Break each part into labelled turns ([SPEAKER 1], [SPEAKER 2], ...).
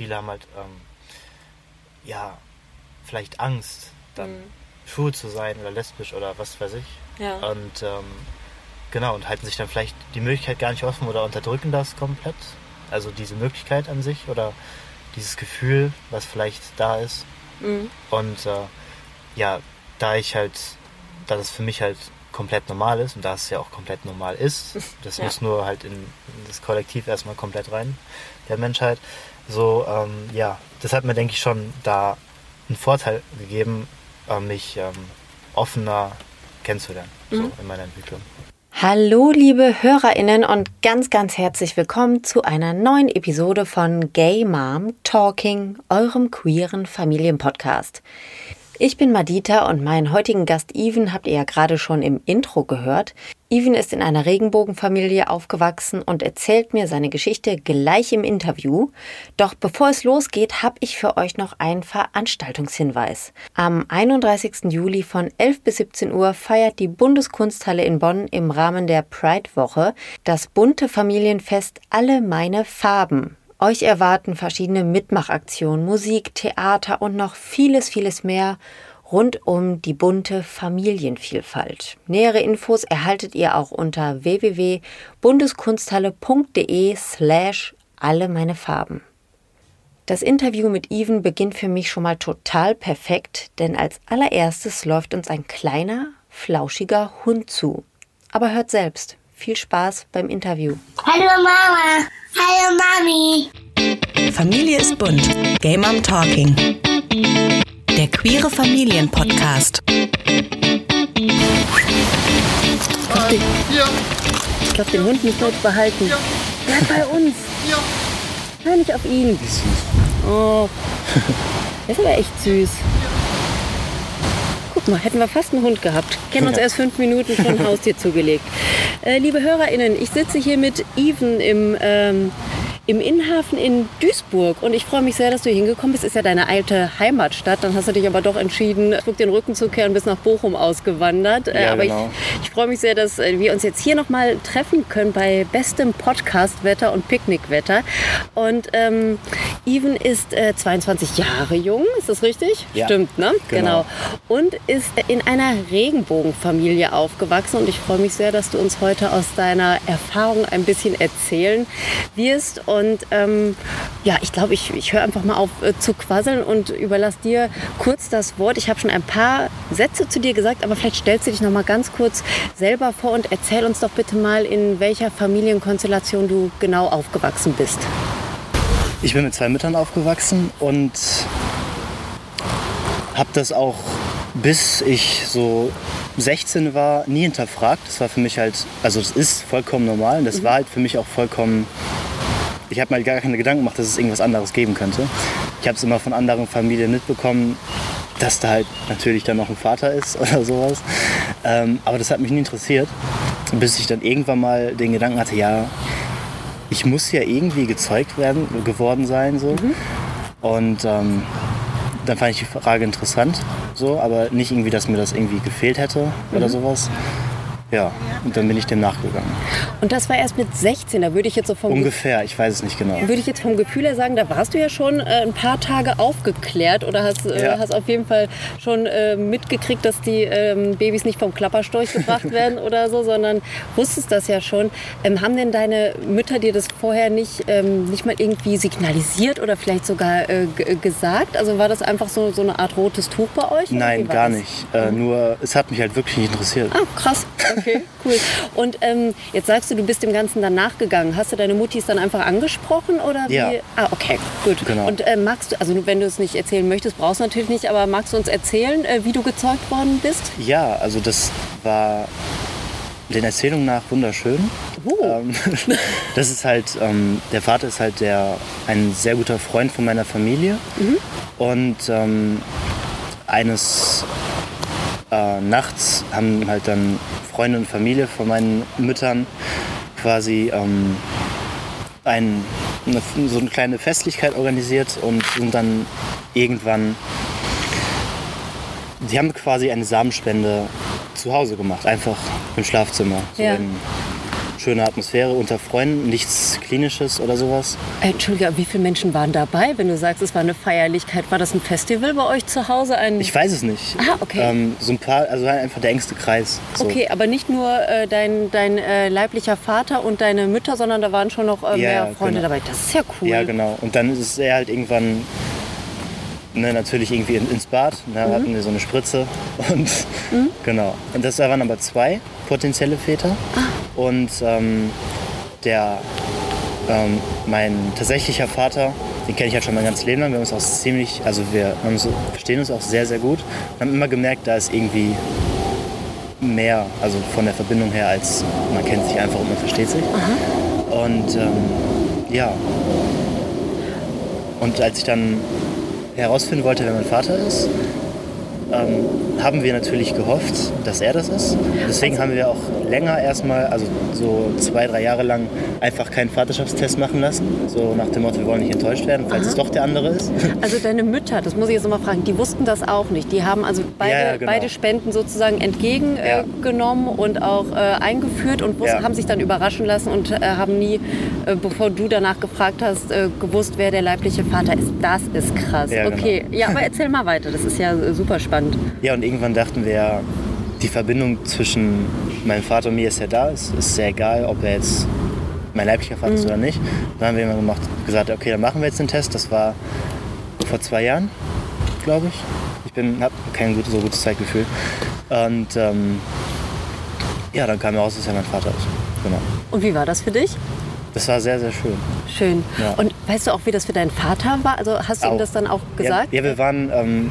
[SPEAKER 1] viele haben halt, ähm, ja, vielleicht Angst, dann mhm. schwul zu sein oder lesbisch oder was weiß ich. Ja. Und ähm, genau, und halten sich dann vielleicht die Möglichkeit gar nicht offen oder unterdrücken das komplett. Also diese Möglichkeit an sich oder dieses Gefühl, was vielleicht da ist. Mhm. Und äh, ja, da ich halt, da das für mich halt komplett normal ist und da es ja auch komplett normal ist, das ja. muss nur halt in, in, das Kollektiv erstmal komplett rein, der Menschheit. So, ähm, ja, das hat mir, denke ich, schon da einen Vorteil gegeben, äh, mich ähm, offener kennenzulernen, mhm. so in meiner Entwicklung.
[SPEAKER 2] Hallo, liebe HörerInnen und ganz, ganz herzlich willkommen zu einer neuen Episode von Gay Mom Talking, eurem queeren Familienpodcast. Ich bin Madita und meinen heutigen Gast Even habt ihr ja gerade schon im Intro gehört. Even ist in einer Regenbogenfamilie aufgewachsen und erzählt mir seine Geschichte gleich im Interview. Doch bevor es losgeht, habe ich für euch noch einen Veranstaltungshinweis. Am 31. Juli von 11 bis 17 Uhr feiert die Bundeskunsthalle in Bonn im Rahmen der Pride-Woche das bunte Familienfest Alle meine Farben. Euch erwarten verschiedene Mitmachaktionen, Musik, Theater und noch vieles, vieles mehr rund um die bunte Familienvielfalt. Nähere Infos erhaltet ihr auch unter www.bundeskunsthalle.de slash alle meine Farben. Das Interview mit Even beginnt für mich schon mal total perfekt, denn als allererstes läuft uns ein kleiner, flauschiger Hund zu. Aber hört selbst. Viel Spaß beim Interview.
[SPEAKER 3] Hallo Mama. Hallo Mami.
[SPEAKER 2] Familie ist bunt. Gay Mom Talking. Der queere Familienpodcast. Ich
[SPEAKER 4] glaube, den Hund wir jetzt behalten. Ja. Bleib bei uns. Ja. Hör nicht auf ihn. Oh. Der ist aber echt süß. Guck mal, hätten wir fast einen Hund gehabt. Kennen uns ja. erst fünf Minuten schon ein Haustier zugelegt. Äh, liebe HörerInnen, ich sitze hier mit Even im ähm, im Innenhafen in Duisburg. Und ich freue mich sehr, dass du hingekommen bist. Ist ja deine alte Heimatstadt. Dann hast du dich aber doch entschieden, den Rücken zu kehren, bis nach Bochum ausgewandert. Äh, ja, aber genau. ich, ich freue mich sehr, dass äh, wir uns jetzt hier nochmal treffen können bei bestem Podcast-Wetter und Picknickwetter. Und ähm, Even ist äh, 22 Jahre jung, ist das richtig?
[SPEAKER 1] Ja.
[SPEAKER 4] Stimmt, ne? Genau. genau. Und ist in einer Regenbogenfamilie aufgewachsen. Und ich freue mich sehr, dass du uns heute aus deiner Erfahrung ein bisschen erzählen wirst. Und und ähm, ja, ich glaube, ich, ich höre einfach mal auf äh, zu quasseln und überlasse dir kurz das Wort. Ich habe schon ein paar Sätze zu dir gesagt, aber vielleicht stellst du dich noch mal ganz kurz selber vor und erzähl uns doch bitte mal, in welcher Familienkonstellation du genau aufgewachsen bist.
[SPEAKER 1] Ich bin mit zwei Müttern aufgewachsen und habe das auch bis ich so 16 war, nie hinterfragt. Das war für mich halt, also das ist vollkommen normal und das mhm. war halt für mich auch vollkommen ich habe mir gar keine Gedanken gemacht, dass es irgendwas anderes geben könnte. Ich habe es immer von anderen Familien mitbekommen, dass da halt natürlich dann noch ein Vater ist oder sowas. Ähm, aber das hat mich nie interessiert, bis ich dann irgendwann mal den Gedanken hatte, ja, ich muss ja irgendwie gezeugt werden, geworden sein. So. Mhm. Und ähm, dann fand ich die Frage interessant, so, aber nicht irgendwie, dass mir das irgendwie gefehlt hätte mhm. oder sowas. Ja, und dann bin ich dem nachgegangen.
[SPEAKER 4] Und das war erst mit 16, da würde ich jetzt so vom...
[SPEAKER 1] Ungefähr, ich weiß es nicht genau.
[SPEAKER 4] Würde ich jetzt vom Gefühl her sagen, da warst du ja schon äh, ein paar Tage aufgeklärt oder hast, äh, ja. hast auf jeden Fall schon äh, mitgekriegt, dass die ähm, Babys nicht vom Klapperstorch gebracht werden oder so, sondern wusstest das ja schon. Ähm, haben denn deine Mütter dir das vorher nicht, ähm, nicht mal irgendwie signalisiert oder vielleicht sogar äh, gesagt? Also war das einfach so, so eine Art rotes Tuch bei euch?
[SPEAKER 1] Nein, gar das? nicht. Äh, mhm. Nur es hat mich halt wirklich nicht interessiert.
[SPEAKER 4] Ah, krass. Okay, cool. Und ähm, jetzt sagst du, du bist dem Ganzen dann nachgegangen. Hast du deine Muttis dann einfach angesprochen oder wie?
[SPEAKER 1] Ja.
[SPEAKER 4] Ah, okay, gut. Genau. Und äh, magst du, also wenn du es nicht erzählen möchtest, brauchst du natürlich nicht, aber magst du uns erzählen, äh, wie du gezeugt worden bist?
[SPEAKER 1] Ja, also das war den Erzählungen nach wunderschön.
[SPEAKER 4] Oh. Ähm,
[SPEAKER 1] das ist halt, ähm, der Vater ist halt der, ein sehr guter Freund von meiner Familie. Mhm. Und ähm, eines äh, nachts haben halt dann Freunde und Familie von meinen Müttern quasi ähm, ein, eine, so eine kleine Festlichkeit organisiert und sind dann irgendwann, die haben quasi eine Samenspende zu Hause gemacht, einfach im Schlafzimmer. So
[SPEAKER 4] ja.
[SPEAKER 1] in schöne Atmosphäre unter Freunden, nichts Klinisches oder sowas.
[SPEAKER 4] Entschuldige, wie viele Menschen waren dabei, wenn du sagst, es war eine Feierlichkeit? War das ein Festival bei euch zu Hause? Ein
[SPEAKER 1] ich weiß es nicht.
[SPEAKER 4] Ah, okay.
[SPEAKER 1] Ähm, so ein paar, also einfach der engste Kreis.
[SPEAKER 4] So. Okay, aber nicht nur äh, dein, dein äh, leiblicher Vater und deine Mütter, sondern da waren schon noch äh, mehr ja, Freunde genau. dabei. Das ist ja cool.
[SPEAKER 1] Ja, genau. Und dann ist er halt irgendwann ne, natürlich irgendwie ins Bad. Da mhm. hatten wir so eine Spritze. Und mhm. genau. Und das waren aber zwei potenzielle Väter. Ah. Und ähm, der ähm, mein tatsächlicher Vater, den kenne ich halt schon mein ganzes Leben lang. Wir haben uns auch ziemlich, also wir uns, verstehen uns auch sehr, sehr gut. Wir haben immer gemerkt, da ist irgendwie mehr, also von der Verbindung her, als man kennt sich einfach und man versteht sich. Aha. Und ähm, ja. Und als ich dann herausfinden wollte, wer mein Vater ist, ähm, haben wir natürlich gehofft, dass er das ist. Deswegen haben wir auch länger erstmal, also so zwei, drei Jahre lang, einfach keinen Vaterschaftstest machen lassen. So nach dem Motto, wir wollen nicht enttäuscht werden, falls Aha. es doch der andere ist.
[SPEAKER 4] Also deine Mütter, das muss ich jetzt nochmal fragen, die wussten das auch nicht. Die haben also beide, ja, genau. beide Spenden sozusagen entgegengenommen ja. äh, und auch äh, eingeführt und wussten, ja. haben sich dann überraschen lassen und äh, haben nie, äh, bevor du danach gefragt hast, äh, gewusst, wer der leibliche Vater ist. Das ist krass. Genau. okay, ja, aber erzähl mal weiter, das ist ja super spannend.
[SPEAKER 1] Ja, und irgendwann dachten wir, die Verbindung zwischen meinem Vater und mir ist ja da. Es ist sehr egal, ob er jetzt mein leiblicher Vater mhm. ist oder nicht. Dann haben wir immer gemacht, gesagt, okay, dann machen wir jetzt den Test. Das war vor zwei Jahren, glaube ich. Ich habe kein gut, so gutes Zeitgefühl. Und ähm, ja, dann kam heraus, dass er mein Vater ist. Genau.
[SPEAKER 4] Und wie war das für dich?
[SPEAKER 1] Das war sehr, sehr schön.
[SPEAKER 4] Schön. Ja. Und weißt du auch, wie das für deinen Vater war? Also hast du auch. ihm das dann auch gesagt?
[SPEAKER 1] Ja, ja wir waren ähm,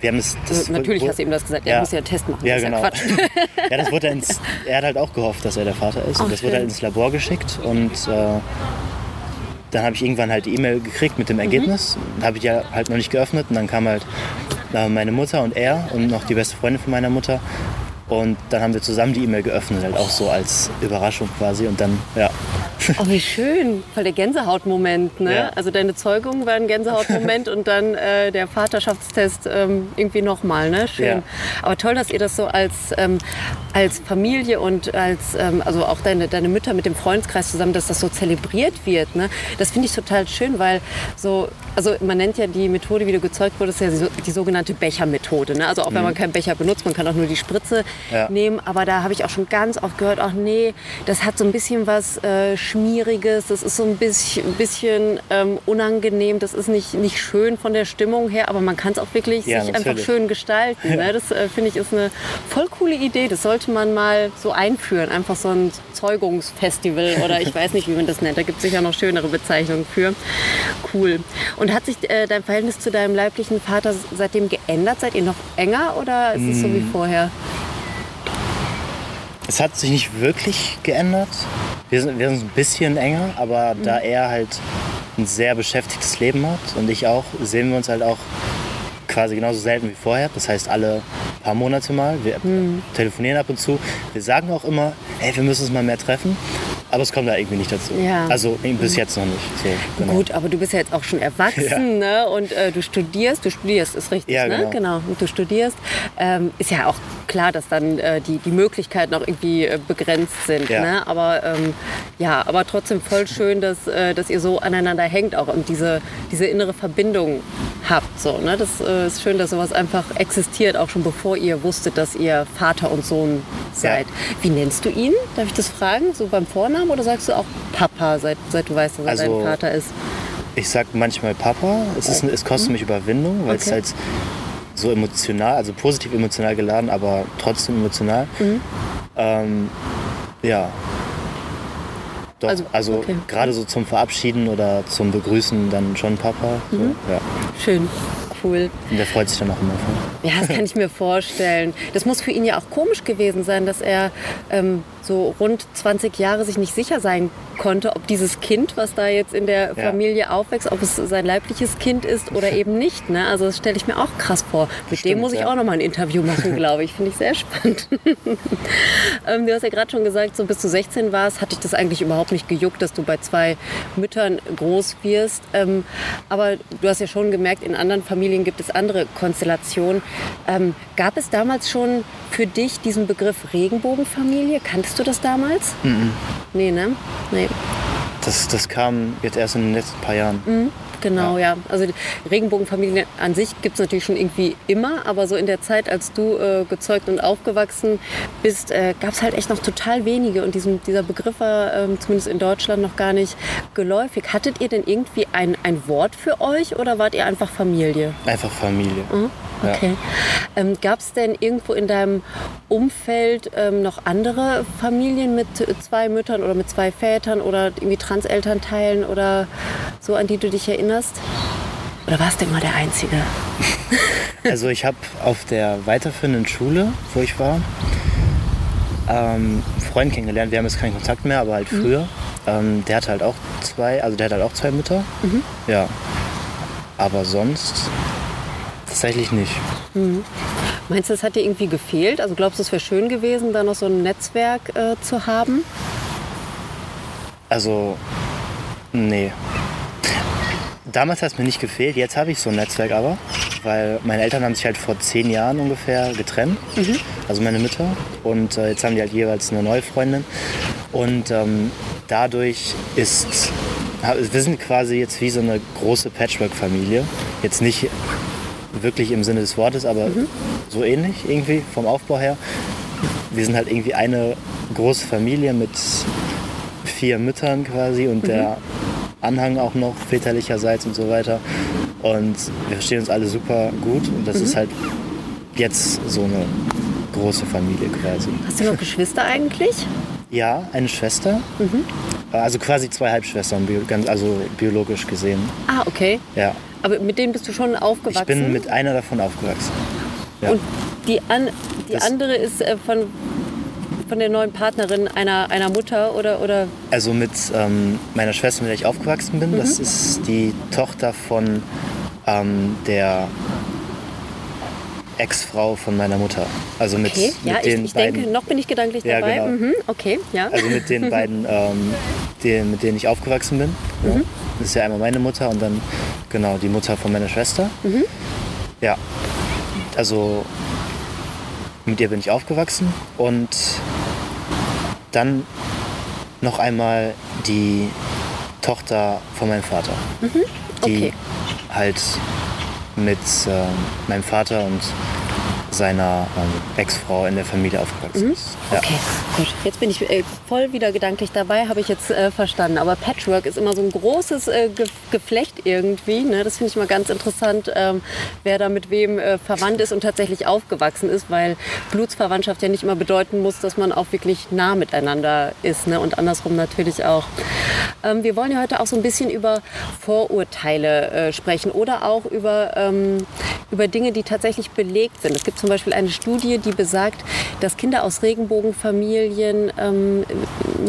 [SPEAKER 1] wir haben
[SPEAKER 4] das, das also, natürlich hast du ihm das gesagt, er muss ja einen Test machen.
[SPEAKER 1] Ja, genau. Ja, ja, das wurde ins, er hat halt auch gehofft, dass er der Vater ist. Ach, und das schön. wurde halt ins Labor geschickt und äh, dann habe ich irgendwann halt die E-Mail gekriegt mit dem mhm. Ergebnis. Mhm. Habe ich ja halt noch nicht geöffnet und dann kam halt äh, meine Mutter und er und noch die beste Freundin von meiner Mutter und dann haben wir zusammen die E-Mail geöffnet, halt auch so als Überraschung quasi. Und dann, ja.
[SPEAKER 4] Oh, wie schön. Voll der Gänsehautmoment, ne? Ja. Also deine Zeugung war ein Gänsehautmoment und dann äh, der Vaterschaftstest ähm, irgendwie nochmal, ne? Schön. Ja. Aber toll, dass ihr das so als, ähm, als Familie und als, ähm, also auch deine, deine Mütter mit dem Freundeskreis zusammen, dass das so zelebriert wird, ne? Das finde ich total schön, weil so, also man nennt ja die Methode, wie du gezeugt wurdest, ja die, die sogenannte Bechermethode, ne? Also auch mhm. wenn man keinen Becher benutzt, man kann auch nur die Spritze ja. nehmen. Aber da habe ich auch schon ganz oft gehört, ach nee, das hat so ein bisschen was äh, Schmieriges, das ist so ein bisschen, bisschen ähm, unangenehm, das ist nicht, nicht schön von der Stimmung her, aber man kann es auch wirklich ja, sich natürlich. einfach schön gestalten. Ne? Das äh, finde ich ist eine voll coole Idee. Das sollte man mal so einführen. Einfach so ein Zeugungsfestival oder ich weiß nicht, wie man das nennt. Da gibt es sicher noch schönere Bezeichnungen für. Cool. Und hat sich äh, dein Verhältnis zu deinem leiblichen Vater seitdem geändert? Seid ihr noch enger oder ist es so wie mm. vorher?
[SPEAKER 1] Es hat sich nicht wirklich geändert. Wir sind, wir sind ein bisschen enger, aber mhm. da er halt ein sehr beschäftigtes Leben hat und ich auch, sehen wir uns halt auch quasi genauso selten wie vorher. Das heißt alle paar Monate mal. Wir mhm. telefonieren ab und zu. Wir sagen auch immer, hey, wir müssen uns mal mehr treffen. Aber es kommt da irgendwie nicht dazu. Ja. Also bis jetzt noch nicht. So,
[SPEAKER 4] genau. Gut, aber du bist ja jetzt auch schon erwachsen ja. ne? und äh, du studierst. Du studierst, ist richtig, ja, genau. ne? Genau. Und du studierst. Ähm, ist ja auch klar, dass dann äh, die, die Möglichkeiten auch irgendwie äh, begrenzt sind. Ja. Ne? Aber ähm, ja, aber trotzdem voll schön, dass, äh, dass ihr so aneinander hängt auch und diese, diese innere Verbindung habt. So, ne? Das äh, ist schön, dass sowas einfach existiert, auch schon bevor ihr wusstet, dass ihr Vater und Sohn seid. Wie nennst du ihn? Darf ich das fragen? So beim Vornamen? Oder sagst du auch Papa, seit, seit du weißt, dass er also, dein Vater ist?
[SPEAKER 1] Ich sag manchmal Papa. Es, ist, es kostet mhm. mich Überwindung, weil okay. es halt so emotional, also positiv emotional geladen, aber trotzdem emotional. Mhm. Ähm, ja. Doch, also, also okay. gerade so zum Verabschieden oder zum Begrüßen dann schon Papa. So, mhm. ja.
[SPEAKER 4] Schön cool.
[SPEAKER 1] Und der freut sich dann auch immer von.
[SPEAKER 4] Ja, das kann ich mir vorstellen. Das muss für ihn ja auch komisch gewesen sein, dass er ähm, so rund 20 Jahre sich nicht sicher sein konnte, ob dieses Kind, was da jetzt in der ja. Familie aufwächst, ob es sein leibliches Kind ist oder eben nicht. Ne? Also das stelle ich mir auch krass vor. Mit Stimmt, dem muss ich ja. auch noch mal ein Interview machen, glaube ich. Finde ich sehr spannend. ähm, du hast ja gerade schon gesagt, so bis du 16 warst, hatte ich das eigentlich überhaupt nicht gejuckt, dass du bei zwei Müttern groß wirst. Ähm, aber du hast ja schon gemerkt, in anderen Familien gibt es andere Konstellationen. Ähm, gab es damals schon für dich diesen Begriff Regenbogenfamilie? Kanntest du das damals? Mhm. Nee, ne? Nee.
[SPEAKER 1] Das, das kam jetzt erst in den letzten paar Jahren.
[SPEAKER 4] Mhm. Genau, ja. ja. Also Regenbogenfamilie an sich gibt es natürlich schon irgendwie immer, aber so in der Zeit, als du äh, gezeugt und aufgewachsen bist, äh, gab es halt echt noch total wenige und diesem, dieser Begriff war äh, zumindest in Deutschland noch gar nicht geläufig. Hattet ihr denn irgendwie ein, ein Wort für euch oder wart ihr einfach Familie?
[SPEAKER 1] Einfach Familie. Mhm.
[SPEAKER 4] Okay. Ja. Ähm, Gab es denn irgendwo in deinem Umfeld ähm, noch andere Familien mit zwei Müttern oder mit zwei Vätern oder irgendwie Transelternteilen oder so, an die du dich erinnerst? Oder warst du immer der Einzige?
[SPEAKER 1] Also ich habe auf der weiterführenden Schule, wo ich war, ähm, einen Freund kennengelernt. Wir haben jetzt keinen Kontakt mehr, aber halt mhm. früher. Ähm, der hatte halt auch zwei, also der hat halt auch zwei Mütter. Mhm. Ja. Aber sonst tatsächlich nicht.
[SPEAKER 4] Mhm. Meinst du, das hat dir irgendwie gefehlt? Also glaubst du, es wäre schön gewesen, da noch so ein Netzwerk äh, zu haben?
[SPEAKER 1] Also, nee. Damals hat es mir nicht gefehlt, jetzt habe ich so ein Netzwerk aber, weil meine Eltern haben sich halt vor zehn Jahren ungefähr getrennt, mhm. also meine Mütter. Und äh, jetzt haben die halt jeweils eine neue Freundin. Und ähm, dadurch ist, wir sind quasi jetzt wie so eine große Patchwork-Familie. Jetzt nicht wirklich im Sinne des Wortes, aber mhm. so ähnlich irgendwie vom Aufbau her. Wir sind halt irgendwie eine große Familie mit vier Müttern quasi und mhm. der Anhang auch noch väterlicherseits und so weiter. Und wir verstehen uns alle super gut und das mhm. ist halt jetzt so eine große Familie quasi.
[SPEAKER 4] Hast du noch Geschwister eigentlich?
[SPEAKER 1] Ja, eine Schwester. Mhm. Also quasi zwei Halbschwestern, also biologisch gesehen.
[SPEAKER 4] Ah, okay.
[SPEAKER 1] Ja.
[SPEAKER 4] Aber mit denen bist du schon aufgewachsen?
[SPEAKER 1] Ich bin mit einer davon aufgewachsen.
[SPEAKER 4] Ja. Und die, an, die andere ist äh, von, von der neuen Partnerin einer, einer Mutter oder, oder?
[SPEAKER 1] Also mit ähm, meiner Schwester, mit der ich aufgewachsen bin. Mhm. Das ist die Tochter von ähm, der Ex-Frau von meiner Mutter. Also mit,
[SPEAKER 4] okay. mit ja, den ich, ich beiden. denke, noch bin ich gedanklich dabei. Ja, genau. mhm. Okay, ja.
[SPEAKER 1] Also mit den beiden, ähm, die, mit denen ich aufgewachsen bin. Mhm. Ja. Das ist ja einmal meine Mutter und dann genau die Mutter von meiner Schwester. Mhm. Ja, also mit ihr bin ich aufgewachsen und dann noch einmal die Tochter von meinem Vater, mhm. okay. die halt mit äh, meinem Vater und seiner ähm, Ex-Frau in der Familie aufgewachsen mhm. ist.
[SPEAKER 4] Ja. Okay, gut. Jetzt bin ich äh, voll wieder gedanklich dabei, habe ich jetzt äh, verstanden. Aber Patchwork ist immer so ein großes äh, Ge Geflecht irgendwie. Ne? Das finde ich mal ganz interessant, ähm, wer da mit wem äh, verwandt ist und tatsächlich aufgewachsen ist, weil Blutsverwandtschaft ja nicht immer bedeuten muss, dass man auch wirklich nah miteinander ist. Ne? Und andersrum natürlich auch. Ähm, wir wollen ja heute auch so ein bisschen über Vorurteile äh, sprechen oder auch über, ähm, über Dinge, die tatsächlich belegt sind. Es gibt zum Beispiel eine Studie, die besagt, dass Kinder aus Regenbogenfamilien ähm,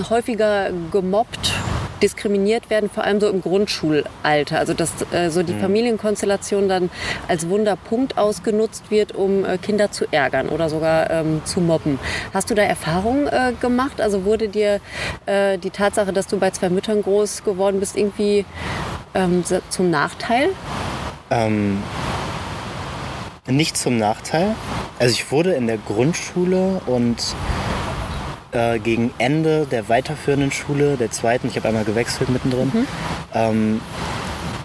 [SPEAKER 4] häufiger gemobbt diskriminiert werden, vor allem so im Grundschulalter. Also dass äh, so die mhm. Familienkonstellation dann als Wunderpunkt ausgenutzt wird, um äh, Kinder zu ärgern oder sogar ähm, zu mobben. Hast du da Erfahrungen äh, gemacht? Also wurde dir äh, die Tatsache, dass du bei zwei Müttern groß geworden bist, irgendwie ähm, zum Nachteil?
[SPEAKER 1] Ähm, nicht zum Nachteil. Also ich wurde in der Grundschule und äh, gegen Ende der weiterführenden Schule, der zweiten, ich habe einmal gewechselt mittendrin, mhm. ähm,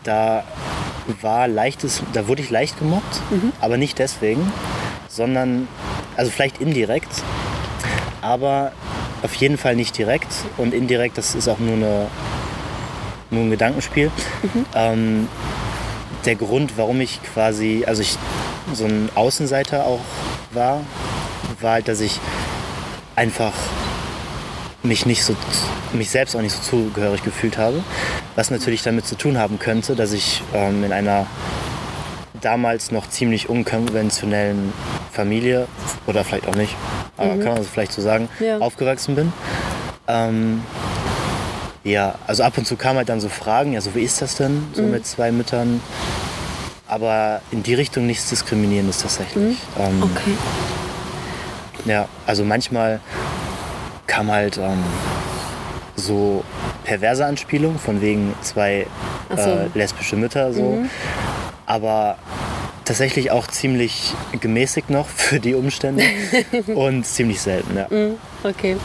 [SPEAKER 1] da war leichtes, da wurde ich leicht gemobbt, mhm. aber nicht deswegen, sondern, also vielleicht indirekt, aber auf jeden Fall nicht direkt und indirekt, das ist auch nur, eine, nur ein Gedankenspiel. Mhm. Ähm, der Grund, warum ich quasi, also ich so ein Außenseiter auch war, war halt, dass ich einfach mich nicht so, mich selbst auch nicht so zugehörig gefühlt habe. Was natürlich damit zu tun haben könnte, dass ich ähm, in einer damals noch ziemlich unkonventionellen Familie, oder vielleicht auch nicht, aber mhm. kann man es vielleicht so sagen, ja. aufgewachsen bin. Ähm, Ja, also ab und zu kamen halt dann so Fragen, ja, so wie ist das denn, so mhm. mit zwei Müttern? Aber in die Richtung nichts Diskriminierendes tatsächlich. Mhm. Ähm, okay. Ja, also manchmal kam halt ähm, so perverse Anspielung von wegen zwei so. äh, lesbische Mütter so. Mhm. Aber tatsächlich auch ziemlich gemäßigt noch für die Umstände und ziemlich selten, ja.
[SPEAKER 4] Mhm, okay.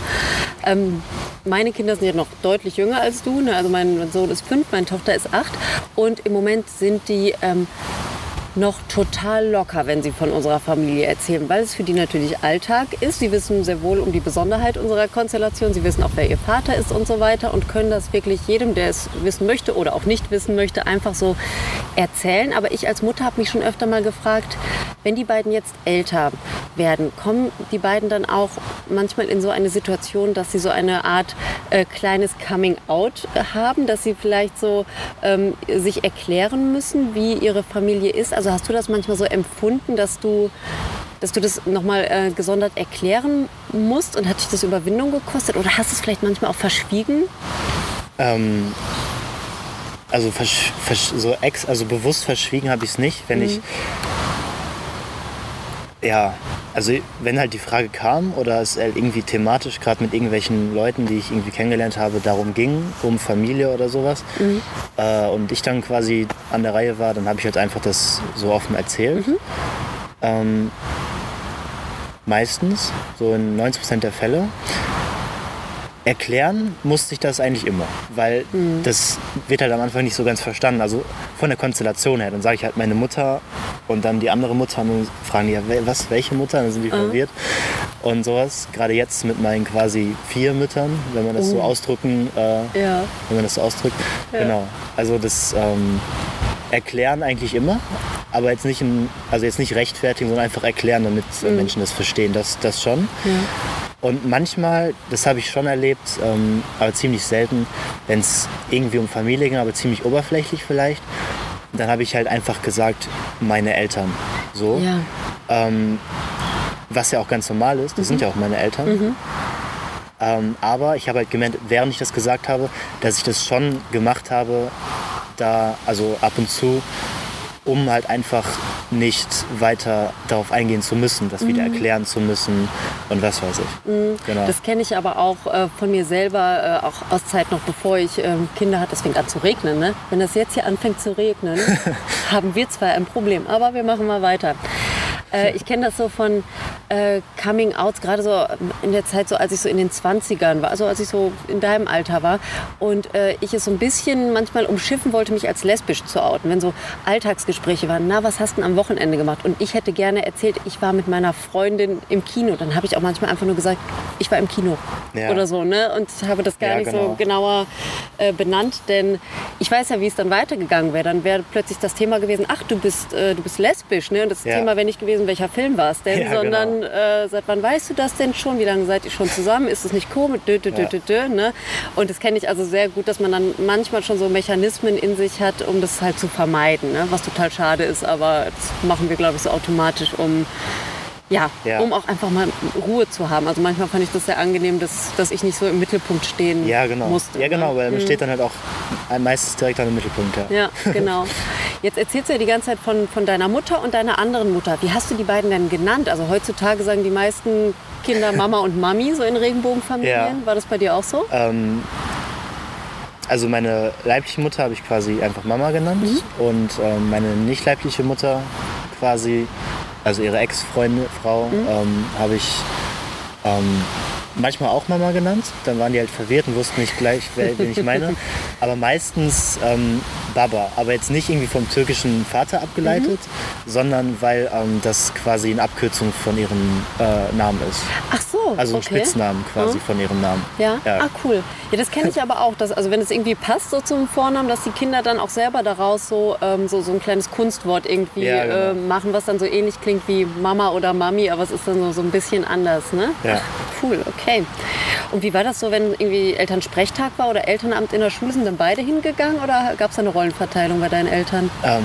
[SPEAKER 4] Ähm, meine Kinder sind ja noch deutlich jünger als du. Ne? Also mein Sohn ist fünf, meine Tochter ist acht. Und im Moment sind die ähm, noch total locker, wenn sie von unserer Familie erzählen, weil es für die natürlich Alltag ist. Sie wissen sehr wohl um die Besonderheit unserer Konstellation. Sie wissen auch, wer ihr Vater ist und so weiter und können das wirklich jedem, der es wissen möchte oder auch nicht wissen möchte, einfach so erzählen. Aber ich als Mutter habe mich schon öfter mal gefragt, wenn die beiden jetzt älter werden, kommen die beiden dann auch manchmal in so eine Situation, dass sie so eine Art äh, kleines Coming-out haben, dass sie vielleicht so ähm, sich erklären müssen, wie ihre Familie ist. Also hast du das manchmal so empfunden, dass du dass du das nochmal äh, gesondert erklären musst und hat dich das Überwindung gekostet oder hast du es vielleicht manchmal auch verschwiegen?
[SPEAKER 1] Ähm, also, so ex, also bewusst verschwiegen habe ich es nicht. Wenn mhm. ich ja, also wenn halt die Frage kam oder es halt irgendwie thematisch gerade mit irgendwelchen Leuten, die ich irgendwie kennengelernt habe, darum ging, um Familie oder sowas, mhm. äh, und ich dann quasi an der Reihe war, dann habe ich halt einfach das so offen erzählt. Mhm. Ähm, meistens, so in 90% der Fälle erklären musste ich das eigentlich immer, weil mhm. das wird halt am Anfang nicht so ganz verstanden. Also von der Konstellation her, dann sage ich halt meine Mutter und dann die andere Mutter und dann fragen die ja, was, welche Mutter? Dann sind die mhm. verwirrt und sowas. Gerade jetzt mit meinen quasi vier Müttern, wenn man das mhm. so ausdrücken, äh, ja. wenn man das so ausdrückt. Ja. Genau. Also das ähm, Erklären eigentlich immer, aber jetzt nicht, im, also jetzt nicht rechtfertigen, sondern einfach erklären, damit mhm. Menschen das verstehen. Das, das schon. Ja. Und manchmal, das habe ich schon erlebt, ähm, aber ziemlich selten, wenn es irgendwie um Familie ging, aber ziemlich oberflächlich vielleicht, dann habe ich halt einfach gesagt, meine Eltern. So. Ja. Ähm, was ja auch ganz normal ist, das mhm. sind ja auch meine Eltern. Mhm. Ähm, aber ich habe halt gemerkt, während ich das gesagt habe, dass ich das schon gemacht habe, da, also ab und zu, um halt einfach nicht weiter darauf eingehen zu müssen, das mhm. wieder erklären zu müssen und was weiß ich.
[SPEAKER 4] Mhm. Genau. Das kenne ich aber auch äh, von mir selber, äh, auch aus Zeit noch bevor ich äh, Kinder hatte. Es fängt an zu regnen. Ne? Wenn das jetzt hier anfängt zu regnen, haben wir zwar ein Problem, aber wir machen mal weiter. Äh, ich kenne das so von äh, Coming Outs, gerade so in der Zeit, so als ich so in den 20ern war, also als ich so in deinem Alter war und äh, ich es so ein bisschen manchmal umschiffen wollte, mich als lesbisch zu outen, wenn so Alltagsgespräche waren, na, was hast du am Wochenende gemacht? Und ich hätte gerne erzählt, ich war mit meiner Freundin im Kino. Dann habe ich auch manchmal einfach nur gesagt, ich war im Kino ja. oder so, ne? Und habe das gar ja, nicht genau. so genauer äh, benannt, denn ich weiß ja, wie es dann weitergegangen wäre. Dann wäre plötzlich das Thema gewesen, ach, du bist, äh, du bist lesbisch, ne? Und das ja. Thema wäre nicht gewesen, welcher Film war es denn, ja, genau. Äh, seit wann weißt du das denn schon? Wie lange seid ihr schon zusammen? Ist es nicht komisch? Dö, dö, dö, dö, dö, ne? Und das kenne ich also sehr gut, dass man dann manchmal schon so Mechanismen in sich hat, um das halt zu vermeiden, ne? was total schade ist, aber das machen wir, glaube ich, so automatisch, um ja, ja, um auch einfach mal Ruhe zu haben. Also manchmal fand ich das sehr angenehm, dass, dass ich nicht so im Mittelpunkt stehen
[SPEAKER 1] ja, genau.
[SPEAKER 4] musste.
[SPEAKER 1] Ja, genau, ne? weil man mhm. steht dann halt auch meistens direkt an dem Mittelpunkt.
[SPEAKER 4] Ja, ja genau. Jetzt erzählst du ja die ganze Zeit von, von deiner Mutter und deiner anderen Mutter. Wie hast du die beiden denn genannt? Also heutzutage sagen die meisten Kinder Mama und Mami so in Regenbogenfamilien. Ja. War das bei dir auch so?
[SPEAKER 1] Ähm, also meine leibliche Mutter habe ich quasi einfach Mama genannt mhm. und ähm, meine nicht leibliche Mutter quasi also ihre Ex-Freundin, Frau, mhm. ähm, habe ich ähm, manchmal auch Mama genannt. Dann waren die halt verwirrt und wussten nicht gleich, wer, wen ich meine. Aber meistens ähm, Baba. Aber jetzt nicht irgendwie vom türkischen Vater abgeleitet, mhm. sondern weil ähm, das quasi eine Abkürzung von ihrem äh, Namen ist.
[SPEAKER 4] Ach so.
[SPEAKER 1] Also ein Spitznamen quasi mhm. von ihrem Namen.
[SPEAKER 4] Ja? ja. Ah, cool. Ja, das kenne ich aber auch. Dass, also wenn es irgendwie passt so zum Vornamen, dass die Kinder dann auch selber daraus so, ähm, so, so ein kleines Kunstwort irgendwie ja, genau. äh, machen, was dann so ähnlich klingt wie Mama oder Mami, aber es ist dann so, so ein bisschen anders, ne?
[SPEAKER 1] Ja.
[SPEAKER 4] Cool, okay. Und wie war das so, wenn irgendwie Elternsprechtag war oder Elternamt in der Schule? Sind dann beide hingegangen oder gab es da eine Rollenverteilung bei deinen Eltern?
[SPEAKER 1] Ähm,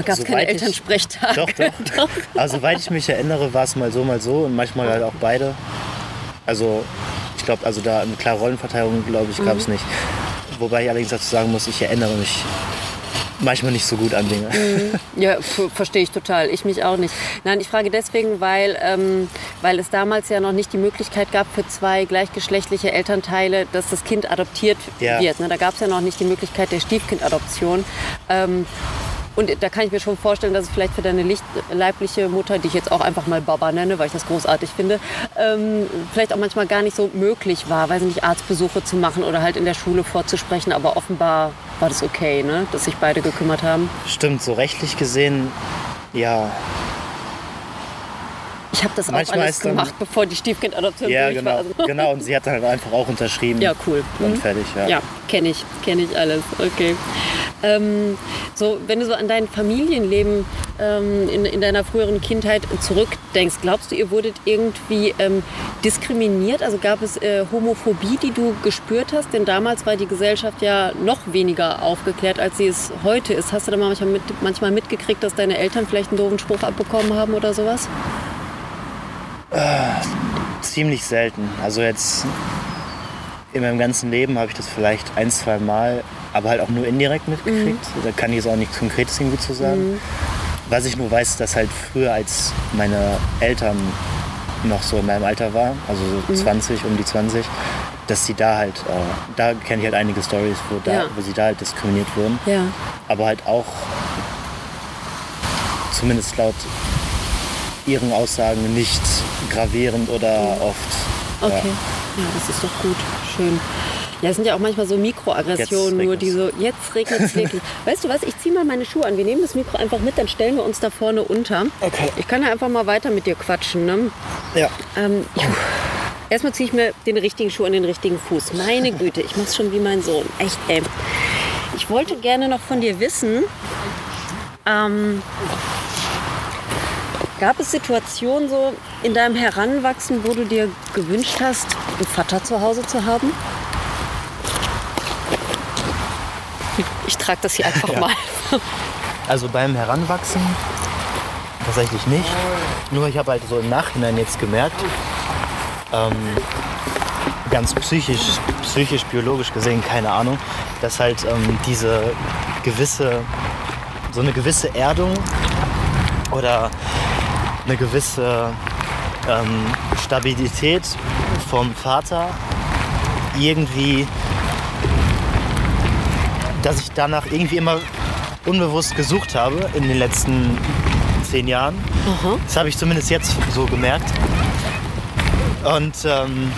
[SPEAKER 4] oder gab es keine Elternsprechtag?
[SPEAKER 1] Doch, doch. doch. Also, soweit ich mich erinnere, war es mal so, mal so und manchmal halt auch beide. Also, ich glaube, also da eine klare Rollenverteilung, glaube ich, gab es mhm. nicht. Wobei ich allerdings dazu sagen muss, ich erinnere mich manchmal nicht so gut an Dinge.
[SPEAKER 4] Mhm. Ja, verstehe ich total. Ich mich auch nicht. Nein, ich frage deswegen, weil, ähm, weil es damals ja noch nicht die Möglichkeit gab für zwei gleichgeschlechtliche Elternteile, dass das Kind adoptiert ja. wird. Ne? Da gab es ja noch nicht die Möglichkeit der Stiefkindadoption. Ähm, und da kann ich mir schon vorstellen, dass es vielleicht für deine leibliche Mutter, die ich jetzt auch einfach mal Baba nenne, weil ich das großartig finde, ähm, vielleicht auch manchmal gar nicht so möglich war, weil sie nicht Arztbesuche zu machen oder halt in der Schule vorzusprechen. Aber offenbar war das okay, ne? dass sich beide gekümmert haben.
[SPEAKER 1] Stimmt, so rechtlich gesehen, ja,
[SPEAKER 4] ich habe das Manchmal auch alles gemacht, bevor die Stiefkindadoption
[SPEAKER 1] ja, genau, war. Also. genau, und sie hat dann halt einfach auch unterschrieben.
[SPEAKER 4] Ja, cool.
[SPEAKER 1] Und mhm. fertig, ja.
[SPEAKER 4] Ja, kenne ich, kenne ich alles. Okay. Ähm, so, wenn du so an dein Familienleben ähm, in, in, deiner früheren Kindheit zurückdenkst, glaubst du, ihr wurdet irgendwie ähm, diskriminiert? Also gab es äh, Homophobie, die du gespürt hast? Denn damals war die Gesellschaft ja noch weniger aufgeklärt, als sie es heute ist. Hast du da manchmal, mit, manchmal mitgekriegt, dass deine Eltern vielleicht einen doofen Spruch abbekommen haben oder sowas?
[SPEAKER 1] Äh, ziemlich selten. Also jetzt in meinem ganzen Leben habe ich das vielleicht ein, zwei Mal, aber halt auch nur indirekt mitgekriegt. Mhm. Da kann ich jetzt auch nichts Konkretes irgendwie zu sagen. Mhm. Was ich nur weiß, dass halt früher, als meine Eltern noch so in meinem Alter waren, also so mhm. 20, um die 20, dass sie da halt, äh, da kenne ich halt einige Stories, wo, ja. wo sie da halt diskriminiert wurden.
[SPEAKER 4] Ja.
[SPEAKER 1] Aber halt auch, zumindest laut ihren Aussagen nicht gravierend oder oft.
[SPEAKER 4] Okay, ja. ja, das ist doch gut, schön. Ja, es sind ja auch manchmal so Mikroaggressionen, nur die so, jetzt regnet es wirklich. weißt du was, ich ziehe mal meine Schuhe an. Wir nehmen das Mikro einfach mit, dann stellen wir uns da vorne unter.
[SPEAKER 1] Okay.
[SPEAKER 4] Ich kann ja einfach mal weiter mit dir quatschen, ne?
[SPEAKER 1] Ja.
[SPEAKER 4] Ähm, Erstmal ziehe ich mir den richtigen Schuh an den richtigen Fuß. Meine Güte, ich muss schon wie mein Sohn. Echt, ey. Ich wollte gerne noch von dir wissen, ähm, Gab es Situationen so in deinem Heranwachsen, wo du dir gewünscht hast, einen Vater zu Hause zu haben? Ich trage das hier einfach ja. mal.
[SPEAKER 1] Also beim Heranwachsen tatsächlich nicht. Nur ich habe halt so im Nachhinein jetzt gemerkt, ähm, ganz psychisch, psychisch, biologisch gesehen, keine Ahnung, dass halt ähm, diese gewisse, so eine gewisse Erdung oder eine gewisse ähm, Stabilität vom Vater irgendwie, dass ich danach irgendwie immer unbewusst gesucht habe in den letzten zehn Jahren. Mhm. Das habe ich zumindest jetzt so gemerkt. Und ähm,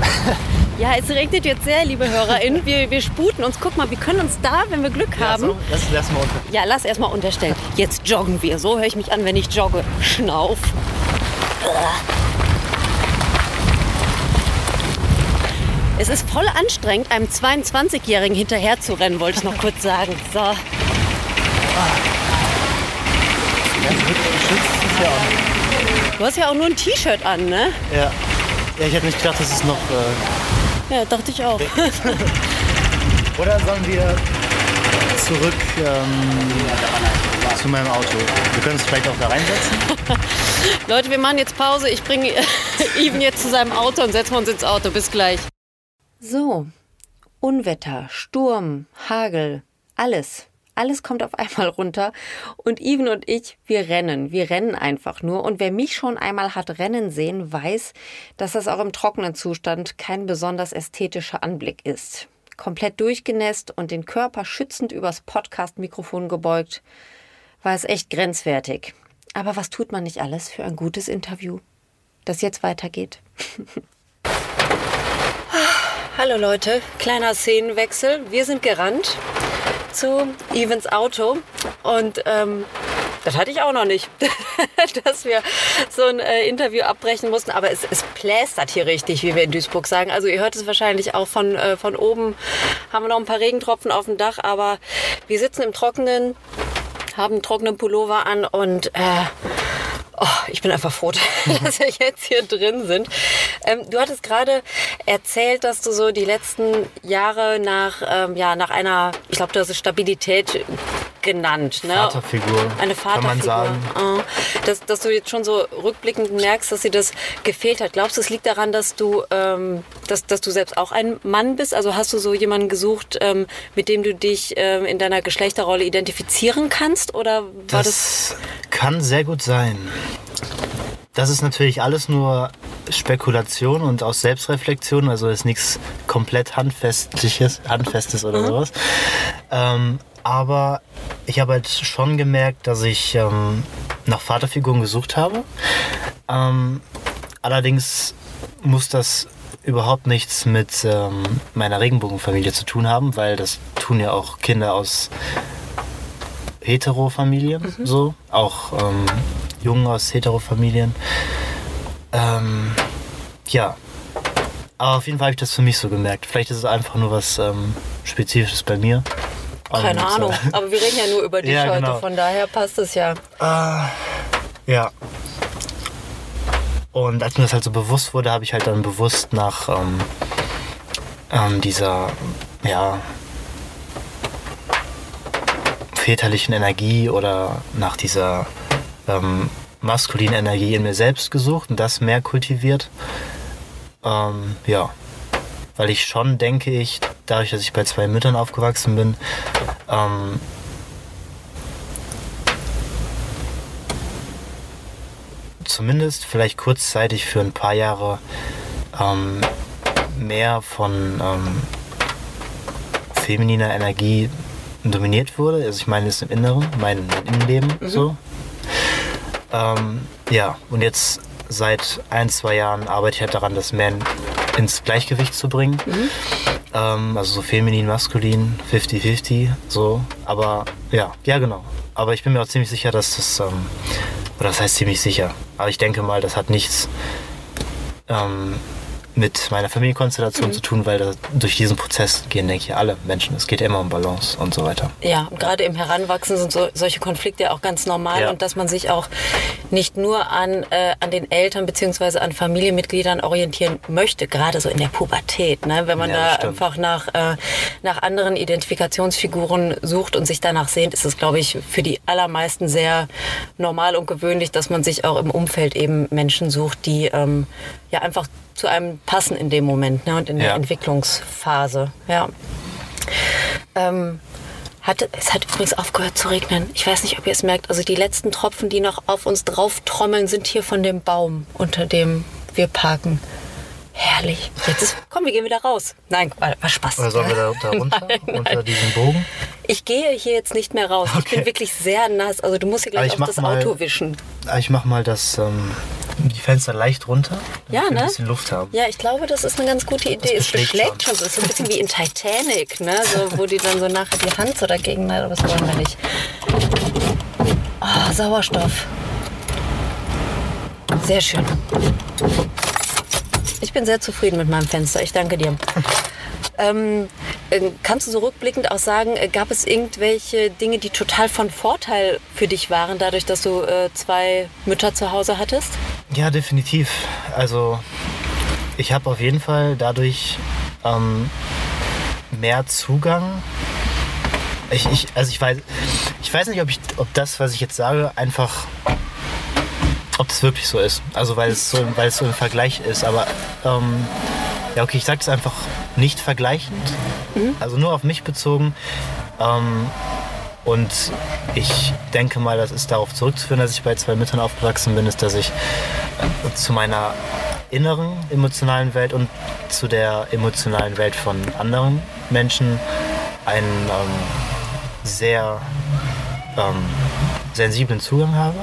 [SPEAKER 4] Ja, es regnet jetzt sehr, liebe HörerInnen. Wir, wir sputen uns. Guck mal, wir können uns da, wenn wir Glück haben. Ja, so,
[SPEAKER 1] lass, lass mal unter.
[SPEAKER 4] Ja, lass erstmal unterstellen. Jetzt joggen wir. So höre ich mich an, wenn ich jogge. Schnauf. Es ist voll anstrengend, einem 22-Jährigen hinterher zu rennen, wollte ich noch kurz sagen. So. Du hast ja auch nur ein T-Shirt an, ne?
[SPEAKER 1] Ja. Ja, ich hätte nicht gedacht, dass es noch.
[SPEAKER 4] Äh, ja, dachte ich auch.
[SPEAKER 1] Oder sollen wir zurück ähm, zu meinem Auto? Wir können uns vielleicht auch da reinsetzen.
[SPEAKER 4] Leute, wir machen jetzt Pause. Ich bringe Even jetzt zu seinem Auto und setzen wir uns ins Auto. Bis gleich. So, Unwetter, Sturm, Hagel, alles. Alles kommt auf einmal runter und Even und ich, wir rennen. Wir rennen einfach nur. Und wer mich schon einmal hat rennen sehen, weiß, dass das auch im trockenen Zustand kein besonders ästhetischer Anblick ist. Komplett durchgenässt und den Körper schützend übers Podcast-Mikrofon gebeugt, war es echt grenzwertig. Aber was tut man nicht alles für ein gutes Interview, das jetzt weitergeht? Hallo Leute, kleiner Szenenwechsel. Wir sind gerannt zu Evans Auto und ähm, das hatte ich auch noch nicht, dass wir so ein äh, Interview abbrechen mussten. Aber es, es plästert hier richtig, wie wir in Duisburg sagen. Also ihr hört es wahrscheinlich auch von, äh, von oben. Haben wir noch ein paar Regentropfen auf dem Dach, aber wir sitzen im Trockenen, haben einen trockenen Pullover an und äh, Oh, ich bin einfach froh, dass wir jetzt hier drin sind. Ähm, du hattest gerade erzählt, dass du so die letzten Jahre nach, ähm, ja, nach einer, ich glaube, du hast es Stabilität genannt. Ne?
[SPEAKER 1] Vaterfigur.
[SPEAKER 4] Eine Vaterfigur. Oh. Dass, dass du jetzt schon so rückblickend merkst, dass sie das gefehlt hat. Glaubst du, es liegt daran, dass du, ähm, dass, dass du selbst auch ein Mann bist? Also hast du so jemanden gesucht, ähm, mit dem du dich ähm, in deiner Geschlechterrolle identifizieren kannst? Oder war das,
[SPEAKER 1] das kann sehr gut sein. Das ist natürlich alles nur Spekulation und aus Selbstreflexion, also ist nichts komplett handfestliches, handfestes oder mhm. sowas. Ähm, aber ich habe halt schon gemerkt, dass ich ähm, nach Vaterfiguren gesucht habe. Ähm, allerdings muss das überhaupt nichts mit ähm, meiner Regenbogenfamilie zu tun haben, weil das tun ja auch Kinder aus Heterofamilien mhm. so, auch ähm, Jungen aus Heterofamilien. Ähm, ja, aber auf jeden Fall habe ich das für mich so gemerkt. Vielleicht ist es einfach nur was ähm, Spezifisches bei mir.
[SPEAKER 4] Keine und, Ahnung, aber wir reden ja nur über dich ja, heute, genau. von daher passt es ja.
[SPEAKER 1] Äh, ja. Und als mir das halt so bewusst wurde, habe ich halt dann bewusst nach ähm, ähm, dieser, ja, väterlichen Energie oder nach dieser ähm, maskulinen Energie in mir selbst gesucht und das mehr kultiviert. Ähm, ja, weil ich schon denke ich, dadurch, dass ich bei zwei Müttern aufgewachsen bin, ähm, zumindest vielleicht kurzzeitig für ein paar Jahre ähm, mehr von ähm, femininer Energie dominiert wurde. Also ich meine es im Inneren, mein, mein Innenleben mhm. so. Ähm, ja, und jetzt seit ein, zwei Jahren arbeite ich halt daran, das mehr ins Gleichgewicht zu bringen. Mhm. Ähm, also so feminin, maskulin, 50-50, so. Aber ja, ja genau. Aber ich bin mir auch ziemlich sicher, dass das, ähm, oder das heißt ziemlich sicher, aber ich denke mal, das hat nichts ähm, mit meiner Familienkonstellation mhm. zu tun, weil durch diesen Prozess gehen, denke ich, alle Menschen. Es geht immer um Balance und so weiter.
[SPEAKER 4] Ja, gerade im Heranwachsen sind so, solche Konflikte auch ganz normal ja. und dass man sich auch nicht nur an, äh, an den Eltern bzw. an Familienmitgliedern orientieren möchte, gerade so in der Pubertät. Ne? Wenn man ja, da einfach nach, äh, nach anderen Identifikationsfiguren sucht und sich danach sehnt, ist es, glaube ich, für die allermeisten sehr normal und gewöhnlich, dass man sich auch im Umfeld eben Menschen sucht, die ähm, ja einfach zu einem passen in dem Moment ne, und in der Entwicklungsphase. Ja. Ähm, hat, es hat übrigens aufgehört zu regnen. Ich weiß nicht, ob ihr es merkt. Also die letzten Tropfen, die noch auf uns drauf trommeln, sind hier von dem Baum, unter dem wir parken. Herrlich. Jetzt ist, komm, wir gehen wieder raus. Nein, war, war Spaß.
[SPEAKER 1] Oder sollen wir da, da runter, nein, nein. unter diesem Bogen?
[SPEAKER 4] Ich gehe hier jetzt nicht mehr raus. Okay. Ich bin wirklich sehr nass. Also du musst hier gleich auf das mal, Auto wischen.
[SPEAKER 1] Ich mach mal das, ähm, die Fenster leicht runter,
[SPEAKER 4] ja, ne?
[SPEAKER 1] ein bisschen Luft haben.
[SPEAKER 4] Ja, ich glaube, das ist eine ganz gute Idee. Es beschlägt schon. so. Es ist ein bisschen wie in Titanic, ne? so, wo die dann so nachher die Hand so dagegen. Aber das wollen wir nicht. Oh, Sauerstoff. Sehr schön. Ich bin sehr zufrieden mit meinem Fenster. Ich danke dir. Ähm, äh, kannst du so rückblickend auch sagen, äh, gab es irgendwelche Dinge, die total von Vorteil für dich waren, dadurch, dass du äh, zwei Mütter zu Hause hattest?
[SPEAKER 1] Ja, definitiv. Also ich habe auf jeden Fall dadurch ähm, mehr Zugang. Ich, ich, also ich weiß, ich weiß nicht, ob, ich, ob das, was ich jetzt sage, einfach ob es wirklich so ist. Also weil es so, weil es so ein Vergleich ist. Aber ähm, ja, okay, ich sage es einfach nicht vergleichend. Mhm. Also nur auf mich bezogen. Ähm, und ich denke mal, das ist darauf zurückzuführen, dass ich bei zwei Müttern aufgewachsen bin, ist, dass ich äh, zu meiner inneren emotionalen Welt und zu der emotionalen Welt von anderen Menschen einen ähm, sehr ähm, sensiblen Zugang habe.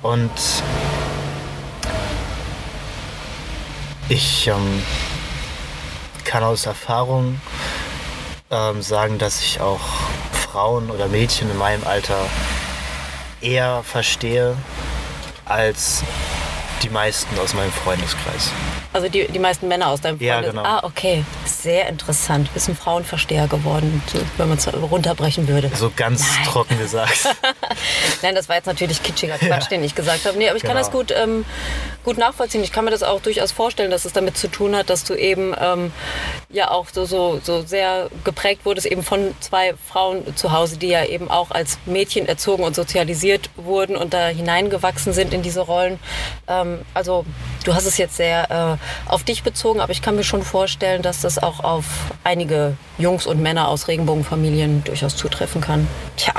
[SPEAKER 1] Und ich ähm, kann aus Erfahrung ähm, sagen, dass ich auch Frauen oder Mädchen in meinem Alter eher verstehe als die meisten aus meinem Freundeskreis.
[SPEAKER 4] Also die, die meisten Männer aus deinem
[SPEAKER 1] Freundeskreis? Ja, genau.
[SPEAKER 4] Ah, okay. Sehr interessant. Du bist ein Frauenversteher geworden, wenn man es runterbrechen würde.
[SPEAKER 1] So ganz Nein. trocken gesagt.
[SPEAKER 4] Nein, das war jetzt natürlich kitschiger Quatsch, ja. den ich gesagt habe. Nee, aber ich genau. kann das gut, ähm, gut nachvollziehen. Ich kann mir das auch durchaus vorstellen, dass es damit zu tun hat, dass du eben ähm, ja auch so, so, so sehr geprägt wurdest eben von zwei Frauen zu Hause, die ja eben auch als Mädchen erzogen und sozialisiert wurden und da hineingewachsen sind in diese Rollen. Ähm, also du hast es jetzt sehr äh, auf dich bezogen, aber ich kann mir schon vorstellen, dass das auch auf einige Jungs und Männer aus Regenbogenfamilien durchaus zutreffen kann. Tja,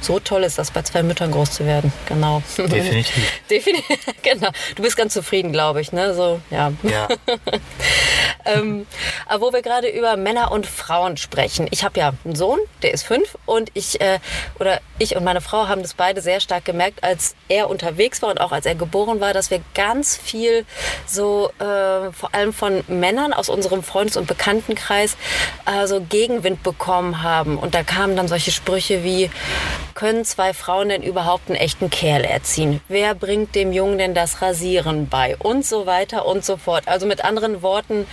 [SPEAKER 4] so toll ist das, bei zwei Müttern groß zu werden. Genau.
[SPEAKER 1] Definitiv.
[SPEAKER 4] Definitiv. genau. Du bist ganz zufrieden, glaube ich. Ne? So, ja.
[SPEAKER 1] ja.
[SPEAKER 4] ähm, aber wo wir gerade über Männer und Frauen sprechen. Ich habe ja einen Sohn, der ist fünf und ich äh, oder ich und meine Frau haben das beide sehr stark gemerkt, als er unterwegs war und auch als er geboren war, dass wir ganz viel so äh, vor allem von Männern aus unserem Freundes- und Bekanntenkreis äh, so Gegenwind bekommen haben. Und da kamen dann solche Sprüche wie, können zwei Frauen denn überhaupt einen echten Kerl erziehen? Wer bringt dem Jungen denn das Rasieren bei? Und so weiter und so fort. Also mit anderen Worten,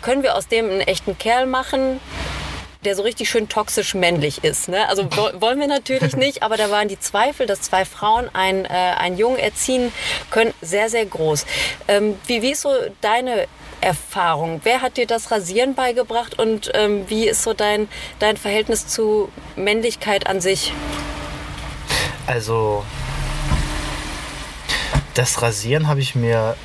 [SPEAKER 4] können wir aus dem einen echten Kerl machen? der so richtig schön toxisch männlich ist. Ne? Also wollen wir natürlich nicht, aber da waren die Zweifel, dass zwei Frauen einen, äh, einen Jungen erziehen können, sehr, sehr groß. Ähm, wie, wie ist so deine Erfahrung? Wer hat dir das Rasieren beigebracht und ähm, wie ist so dein, dein Verhältnis zu Männlichkeit an sich?
[SPEAKER 1] Also, das Rasieren habe ich mir,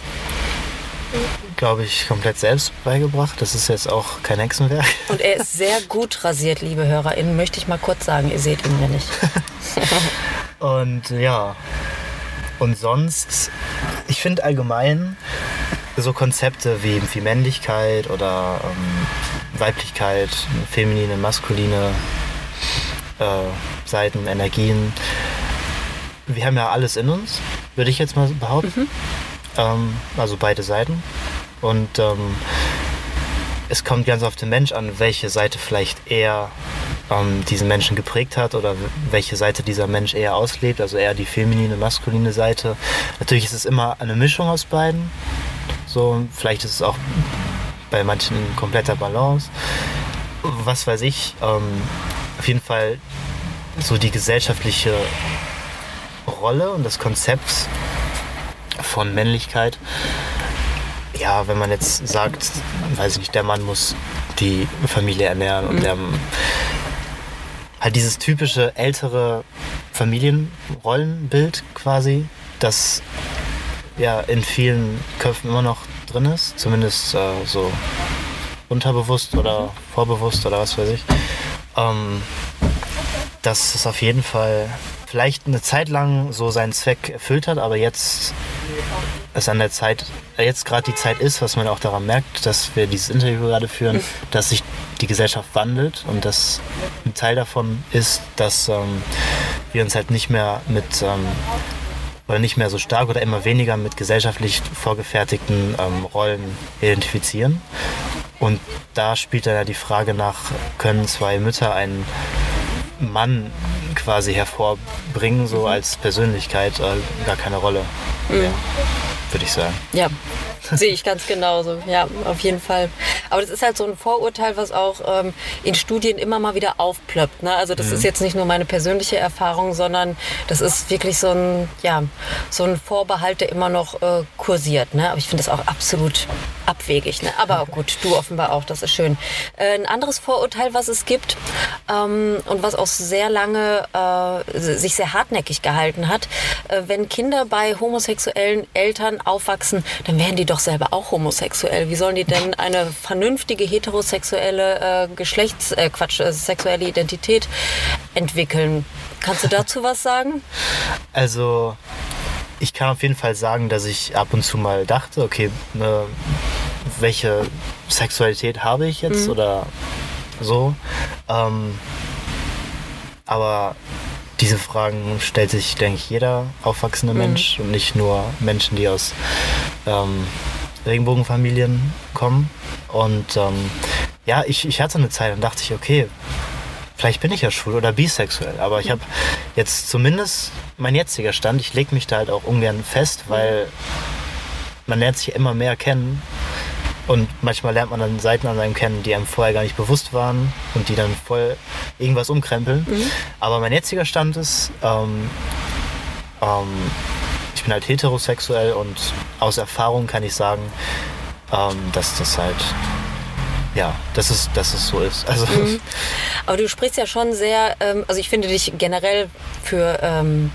[SPEAKER 1] glaube ich, komplett selbst beigebracht. Das ist jetzt auch kein Hexenwerk.
[SPEAKER 4] Und er ist sehr gut rasiert, liebe HörerInnen, möchte ich mal kurz sagen. Ihr seht ihn ja nicht.
[SPEAKER 1] und ja, und sonst, ich finde allgemein, so Konzepte wie, wie Männlichkeit oder ähm, Weiblichkeit, feminine, maskuline äh, Seiten, Energien. Wir haben ja alles in uns, würde ich jetzt mal behaupten. Mhm. Ähm, also beide Seiten. Und ähm, es kommt ganz auf den Mensch an, welche Seite vielleicht eher ähm, diesen Menschen geprägt hat oder welche Seite dieser Mensch eher auslebt, also eher die feminine, maskuline Seite. Natürlich ist es immer eine Mischung aus beiden. So, vielleicht ist es auch bei manchen in kompletter Balance. Was weiß ich. Ähm, auf jeden Fall so die gesellschaftliche Rolle und das Konzept von Männlichkeit. Ja, wenn man jetzt sagt, weiß ich nicht, der Mann muss die Familie ernähren und mhm. der halt dieses typische ältere Familienrollenbild quasi, das ja in vielen Köpfen immer noch drin ist, zumindest äh, so unterbewusst oder vorbewusst oder was weiß ich. Ähm, dass es auf jeden Fall vielleicht eine Zeit lang so seinen Zweck erfüllt hat, aber jetzt es an der Zeit, jetzt gerade die Zeit ist, was man auch daran merkt, dass wir dieses Interview gerade führen, dass sich die Gesellschaft wandelt und dass ein Teil davon ist, dass ähm, wir uns halt nicht mehr mit ähm, oder nicht mehr so stark oder immer weniger mit gesellschaftlich vorgefertigten ähm, Rollen identifizieren. Und da spielt dann ja die Frage nach, können zwei Mütter einen Mann quasi hervorbringen, so mhm. als Persönlichkeit, äh, gar keine Rolle. Mhm. Würde ich sagen.
[SPEAKER 4] Ja, Sehe ich ganz genauso, ja, auf jeden Fall. Aber das ist halt so ein Vorurteil, was auch ähm, in Studien immer mal wieder aufplöppt. Ne? Also das mhm. ist jetzt nicht nur meine persönliche Erfahrung, sondern das ist wirklich so ein, ja, so ein Vorbehalt, der immer noch äh, kursiert. Ne? Aber ich finde das auch absolut abwegig. Ne? Aber gut, du offenbar auch, das ist schön. Äh, ein anderes Vorurteil, was es gibt ähm, und was auch sehr lange äh, sich sehr hartnäckig gehalten hat, äh, wenn Kinder bei homosexuellen Eltern aufwachsen, dann werden die doch selber auch homosexuell. Wie sollen die denn eine vernünftige heterosexuelle äh, Geschlechts, äh, Quatsch, äh, sexuelle Identität entwickeln? Kannst du dazu was sagen?
[SPEAKER 1] Also ich kann auf jeden Fall sagen, dass ich ab und zu mal dachte, okay, ne, welche Sexualität habe ich jetzt mhm. oder so. Ähm, aber diese Fragen stellt sich, denke ich, jeder aufwachsende mhm. Mensch und nicht nur Menschen, die aus ähm, Regenbogenfamilien kommen. Und ähm, ja, ich, ich hatte eine Zeit und dachte ich, okay, vielleicht bin ich ja schwul oder bisexuell. Aber ich habe jetzt zumindest mein jetziger Stand, ich lege mich da halt auch ungern fest, weil man lernt sich immer mehr kennen. Und manchmal lernt man dann Seiten an einem kennen, die einem vorher gar nicht bewusst waren und die dann voll irgendwas umkrempeln. Mhm. Aber mein jetziger Stand ist, ähm, ähm, ich bin halt heterosexuell und aus Erfahrung kann ich sagen, ähm, dass das halt ja, dass es, dass es so ist. Also. Mhm.
[SPEAKER 4] Aber du sprichst ja schon sehr, ähm, also ich finde dich generell für ähm,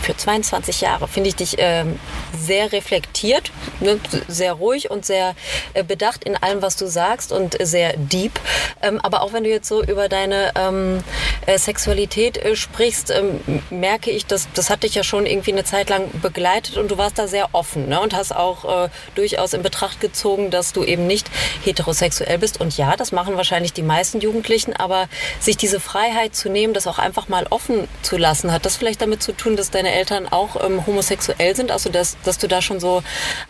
[SPEAKER 4] für 22 Jahre finde ich dich ähm, sehr reflektiert, ne, sehr ruhig und sehr äh, bedacht in allem, was du sagst und sehr deep. Ähm, aber auch wenn du jetzt so über deine ähm, äh, Sexualität äh, sprichst, ähm, merke ich, dass das hat dich ja schon irgendwie eine Zeit lang begleitet und du warst da sehr offen ne, und hast auch äh, durchaus in Betracht gezogen, dass du eben nicht heterosexuell bist. Und ja, das machen wahrscheinlich die meisten Jugendlichen, aber sich diese Freiheit zu nehmen, das auch einfach mal offen zu lassen, hat das vielleicht damit zu tun, dass deine Eltern auch ähm, homosexuell sind, also dass, dass du da schon so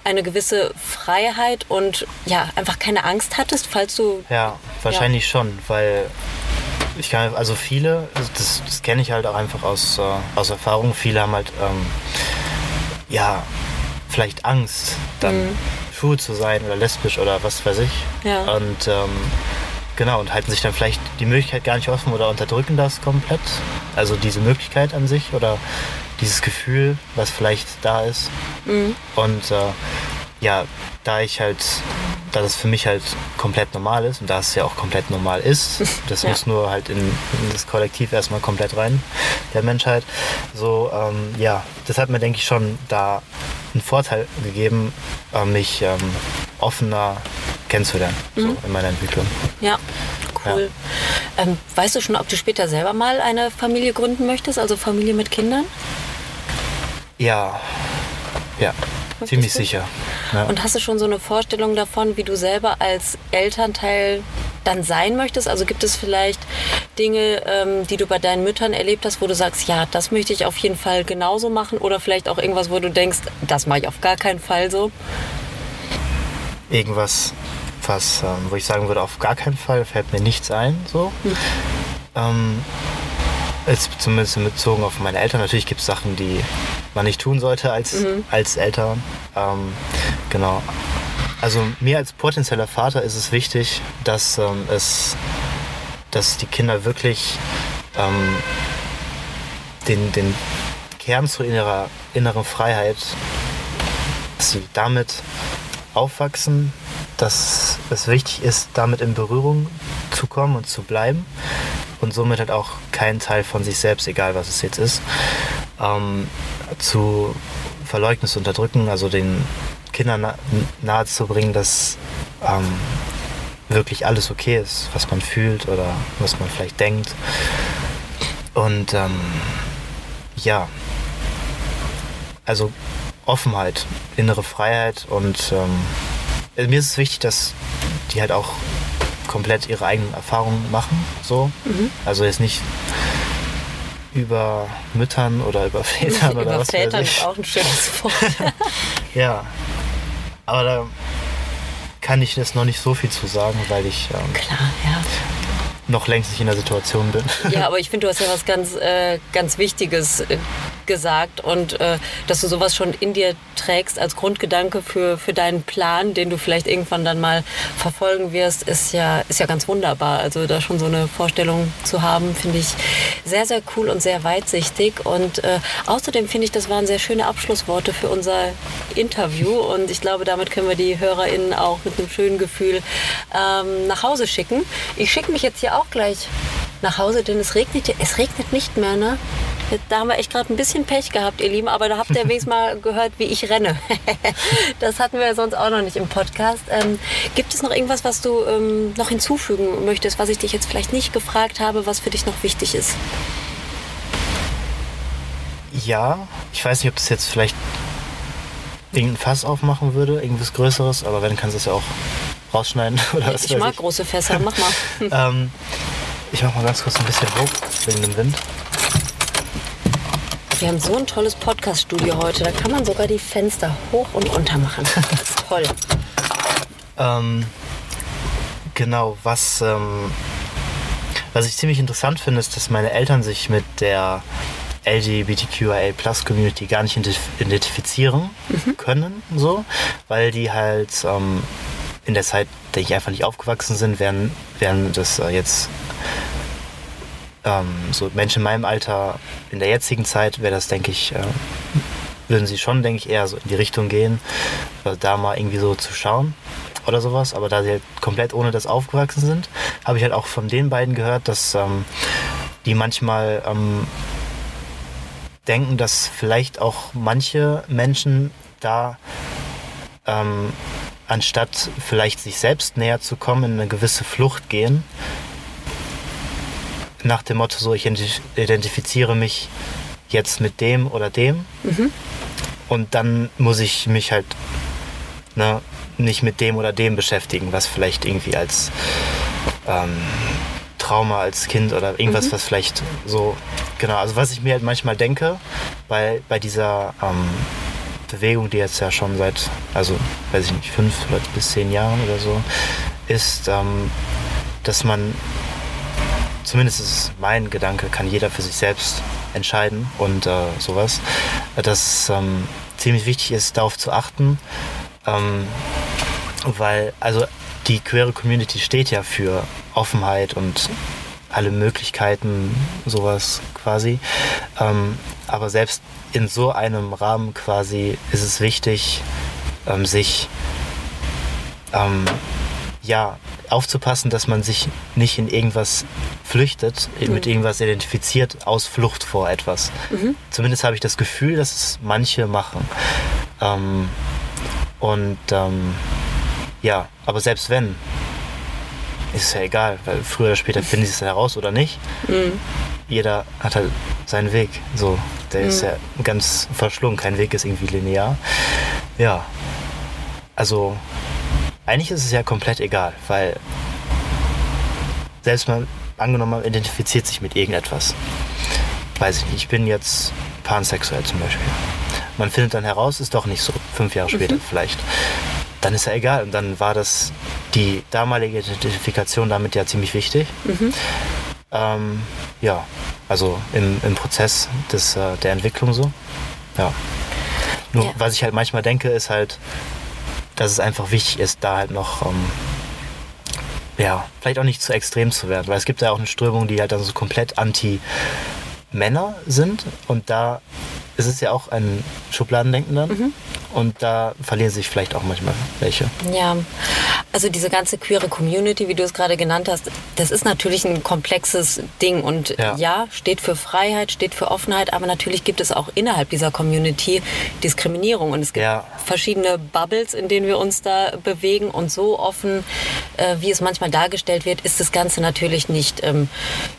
[SPEAKER 4] eine gewisse Freiheit und ja, einfach keine Angst hattest, falls du.
[SPEAKER 1] Ja, wahrscheinlich ja. schon, weil ich kann, also viele, das, das kenne ich halt auch einfach aus, äh, aus Erfahrung, viele haben halt, ähm, ja, vielleicht Angst, dann mhm. schwul zu sein oder lesbisch oder was weiß ich. Ja. Und ähm, genau, und halten sich dann vielleicht die Möglichkeit gar nicht offen oder unterdrücken das komplett. Also diese Möglichkeit an sich oder dieses Gefühl, was vielleicht da ist. Mhm. Und äh, ja, da ich halt, da das für mich halt komplett normal ist und da es ja auch komplett normal ist, das ja. muss nur halt in, in, das Kollektiv erstmal komplett rein, der Menschheit. So, ähm, ja, das hat mir, denke ich, schon da einen Vorteil gegeben, äh, mich ähm, offener kennenzulernen mhm. so in meiner Entwicklung.
[SPEAKER 4] Ja, cool. Ja. Ähm, weißt du schon, ob du später selber mal eine Familie gründen möchtest, also Familie mit Kindern?
[SPEAKER 1] Ja, ja, ziemlich sicher. Ja.
[SPEAKER 4] Und hast du schon so eine Vorstellung davon, wie du selber als Elternteil dann sein möchtest? Also gibt es vielleicht Dinge, ähm, die du bei deinen Müttern erlebt hast, wo du sagst, ja, das möchte ich auf jeden Fall genauso machen? Oder vielleicht auch irgendwas, wo du denkst, das mache ich auf gar keinen Fall so?
[SPEAKER 1] Irgendwas, was, ähm, wo ich sagen würde, auf gar keinen Fall fällt mir nichts ein. So. Hm. Ähm, Jetzt zumindest bezogen auf meine Eltern. Natürlich gibt es Sachen, die man nicht tun sollte als, mhm. als Eltern. Ähm, genau. Also mir als potenzieller Vater ist es wichtig, dass ähm, es, dass die Kinder wirklich ähm, den, den Kern zu innerer, inneren Freiheit, dass sie damit aufwachsen, dass es wichtig ist, damit in Berührung zu kommen und zu bleiben und somit halt auch kein Teil von sich selbst, egal was es jetzt ist, ähm, zu verleugnen, zu unterdrücken, also den Kindern na nahe zu bringen, dass ähm, wirklich alles okay ist, was man fühlt oder was man vielleicht denkt. Und ähm, ja, also Offenheit, innere Freiheit und ähm, mir ist es wichtig, dass die halt auch komplett ihre eigenen Erfahrungen machen. So. Mhm. Also jetzt nicht über Müttern oder über Vätern oder über was Vätern weiß ich. ist
[SPEAKER 4] auch ein schönes Wort.
[SPEAKER 1] ja. Aber da kann ich jetzt noch nicht so viel zu sagen, weil ich ähm,
[SPEAKER 4] Klar, ja.
[SPEAKER 1] noch längst nicht in der Situation bin.
[SPEAKER 4] Ja, aber ich finde, du hast ja was ganz, äh, ganz Wichtiges äh, gesagt und äh, dass du sowas schon in dir trägst als Grundgedanke für, für deinen Plan, den du vielleicht irgendwann dann mal verfolgen wirst, ist ja, ist ja ganz wunderbar. Also da schon so eine Vorstellung zu haben, finde ich sehr, sehr cool und sehr weitsichtig. Und äh, außerdem finde ich, das waren sehr schöne Abschlussworte für unser Interview und ich glaube, damit können wir die HörerInnen auch mit einem schönen Gefühl ähm, nach Hause schicken. Ich schicke mich jetzt hier auch gleich nach Hause, denn es regnet, es regnet nicht mehr, ne? Da haben wir echt gerade ein bisschen Pech gehabt, ihr Lieben, aber da habt ihr wenigstens mal gehört, wie ich renne. das hatten wir sonst auch noch nicht im Podcast. Ähm, gibt es noch irgendwas, was du ähm, noch hinzufügen möchtest, was ich dich jetzt vielleicht nicht gefragt habe, was für dich noch wichtig ist?
[SPEAKER 1] Ja, ich weiß nicht, ob das jetzt vielleicht irgendein Fass aufmachen würde, irgendwas Größeres, aber wenn, kannst du es ja auch rausschneiden oder was
[SPEAKER 4] Ich mag ich. große Fässer, mach mal.
[SPEAKER 1] ähm, ich mach mal ganz kurz ein bisschen hoch wegen dem Wind.
[SPEAKER 4] Wir haben so ein tolles Podcast-Studio heute. Da kann man sogar die Fenster hoch und runter machen. Toll.
[SPEAKER 1] ähm, genau, was, ähm, was ich ziemlich interessant finde, ist, dass meine Eltern sich mit der LGBTQIA Plus Community gar nicht identifizieren mhm. können, so, weil die halt ähm, in der Zeit, denke ich, einfach nicht aufgewachsen sind, während, während das äh, jetzt ähm, so Menschen in meinem Alter in der jetzigen Zeit wäre das, denke ich, äh, würden sie schon, denke ich, eher so in die Richtung gehen, äh, da mal irgendwie so zu schauen oder sowas. Aber da sie halt komplett ohne das aufgewachsen sind, habe ich halt auch von den beiden gehört, dass ähm, die manchmal ähm, denken, dass vielleicht auch manche Menschen da ähm, anstatt vielleicht sich selbst näher zu kommen, in eine gewisse Flucht gehen. Nach dem Motto so, ich identifiziere mich jetzt mit dem oder dem. Mhm. Und dann muss ich mich halt ne, nicht mit dem oder dem beschäftigen, was vielleicht irgendwie als ähm, Trauma als Kind oder irgendwas, mhm. was vielleicht so, genau, also was ich mir halt manchmal denke, bei, bei dieser ähm, Bewegung, die jetzt ja schon seit, also weiß ich nicht, fünf bis zehn Jahren oder so, ist, ähm, dass man, zumindest ist mein Gedanke, kann jeder für sich selbst entscheiden und äh, sowas, dass ähm, ziemlich wichtig ist, darauf zu achten, ähm, weil, also die queere Community steht ja für Offenheit und alle Möglichkeiten, sowas quasi. Ähm, aber selbst in so einem Rahmen quasi ist es wichtig, ähm, sich ähm, ja aufzupassen, dass man sich nicht in irgendwas flüchtet, mhm. mit irgendwas identifiziert aus Flucht vor etwas. Mhm. Zumindest habe ich das Gefühl, dass es manche machen. Ähm, und ähm, ja, aber selbst wenn, ist es ja egal, weil früher oder später finden sie es heraus oder nicht. Mhm. Jeder hat halt seinen Weg. So, der mhm. ist ja ganz verschlungen. Kein Weg ist irgendwie linear. Ja. Also, eigentlich ist es ja komplett egal, weil selbst mal angenommen, man identifiziert sich mit irgendetwas. Weiß ich nicht, ich bin jetzt pansexuell zum Beispiel. Man findet dann heraus, ist doch nicht so, fünf Jahre später mhm. vielleicht. Dann ist ja egal. Und dann war das die damalige Identifikation damit ja ziemlich wichtig. Mhm. Ähm, ja, also im, im Prozess des, äh, der Entwicklung so. Ja. Nur ja. was ich halt manchmal denke, ist halt, dass es einfach wichtig ist, da halt noch, ähm, ja, vielleicht auch nicht zu extrem zu werden, weil es gibt ja auch eine Strömung, die halt dann so komplett anti-Männer sind. Und da ist es ja auch ein Schubladendenken dann. Mhm. Und da verlieren sich vielleicht auch manchmal welche.
[SPEAKER 4] Ja, also diese ganze queere Community, wie du es gerade genannt hast, das ist natürlich ein komplexes Ding und ja. ja. steht für Freiheit, steht für Offenheit, aber natürlich gibt es auch innerhalb dieser Community Diskriminierung und es gibt ja. verschiedene Bubbles, in denen wir uns da bewegen und so offen, äh, wie es manchmal dargestellt wird, ist das Ganze natürlich nicht. Ähm,